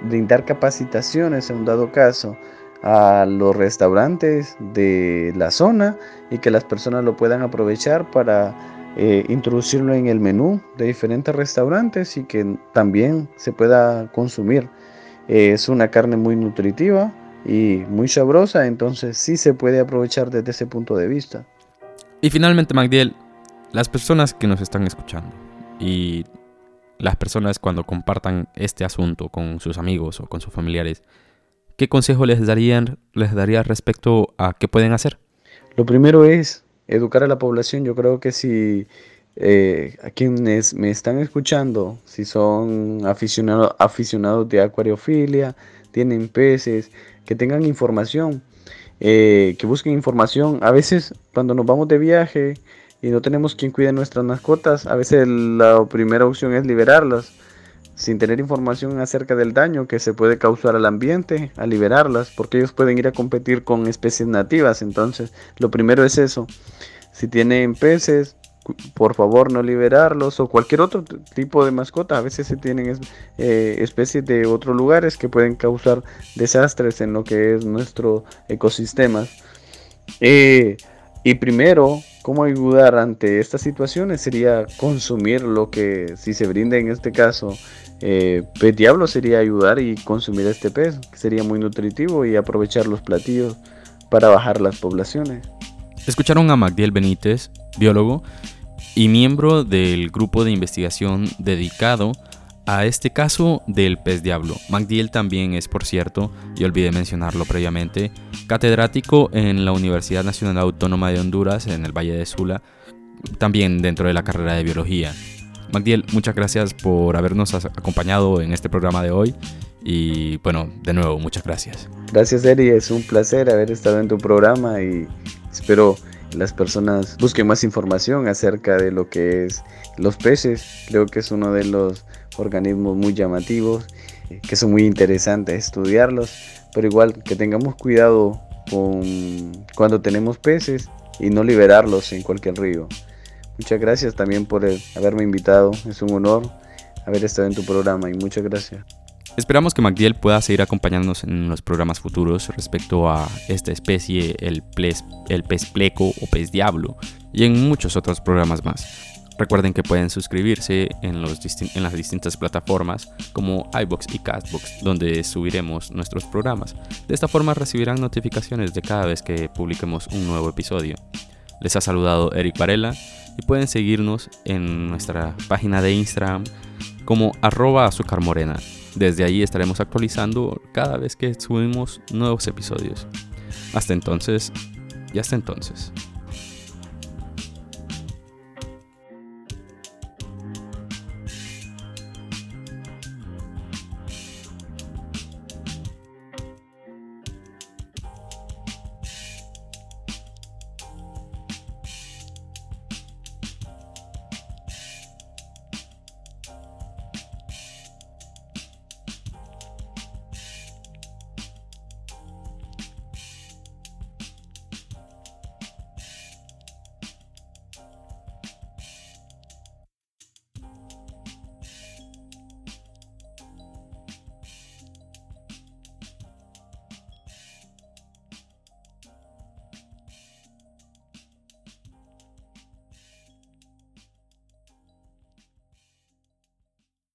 Speaker 4: brindar capacitaciones en un dado caso a los restaurantes de la zona y que las personas lo puedan aprovechar para eh, introducirlo en el menú de diferentes restaurantes y que también se pueda consumir. es una carne muy nutritiva y muy sabrosa, entonces sí se puede aprovechar desde ese punto de vista.
Speaker 1: Y finalmente, Magdiel, las personas que nos están escuchando y las personas cuando compartan este asunto con sus amigos o con sus familiares, ¿qué consejo les darían les daría respecto a qué pueden hacer?
Speaker 4: Lo primero es educar a la población. Yo creo que si eh, a quienes me están escuchando, si son aficionados, de acuariofilia, tienen peces, que tengan información, eh, que busquen información. A veces cuando nos vamos de viaje y no tenemos quien cuide nuestras mascotas, a veces la primera opción es liberarlas sin tener información acerca del daño que se puede causar al ambiente, a liberarlas, porque ellos pueden ir a competir con especies nativas. Entonces, lo primero es eso. Si tienen peces, por favor no liberarlos o cualquier otro tipo de mascota. A veces se tienen eh, especies de otros lugares que pueden causar desastres en lo que es nuestro ecosistema. Eh, y primero, ¿cómo ayudar ante estas situaciones? Sería consumir lo que, si se brinda en este caso, eh, pez diablo sería ayudar y consumir este pez, que sería muy nutritivo y aprovechar los platillos para bajar las poblaciones.
Speaker 1: Escucharon a Magdiel Benítez, biólogo y miembro del grupo de investigación dedicado a este caso del pez diablo. Magdiel también es, por cierto, y olvidé mencionarlo previamente, catedrático en la Universidad Nacional Autónoma de Honduras en el Valle de Sula, también dentro de la carrera de biología. Magdiel, muchas gracias por habernos acompañado en este programa de hoy. Y bueno, de nuevo, muchas gracias.
Speaker 4: Gracias, Eri. Es un placer haber estado en tu programa y espero las personas busquen más información acerca de lo que es los peces. Creo que es uno de los organismos muy llamativos, que son muy interesantes estudiarlos, pero igual que tengamos cuidado con cuando tenemos peces y no liberarlos en cualquier río. Muchas gracias también por haberme invitado. Es un honor haber estado en tu programa y muchas gracias.
Speaker 1: Esperamos que Magdiel pueda seguir acompañándonos en los programas futuros respecto a esta especie, el pez pleco o pez diablo, y en muchos otros programas más. Recuerden que pueden suscribirse en, las distintas plataformas como iBox y Castbox, donde subiremos nuestros programas. De esta forma recibirán notificaciones de cada vez que publiquemos un nuevo episodio. Les ha saludado Eric Varela y pueden seguirnos en nuestra página de Instagram como arroba azúcar Desde ahí estaremos actualizando cada vez que subimos nuevos episodios. Hasta entonces, y hasta entonces.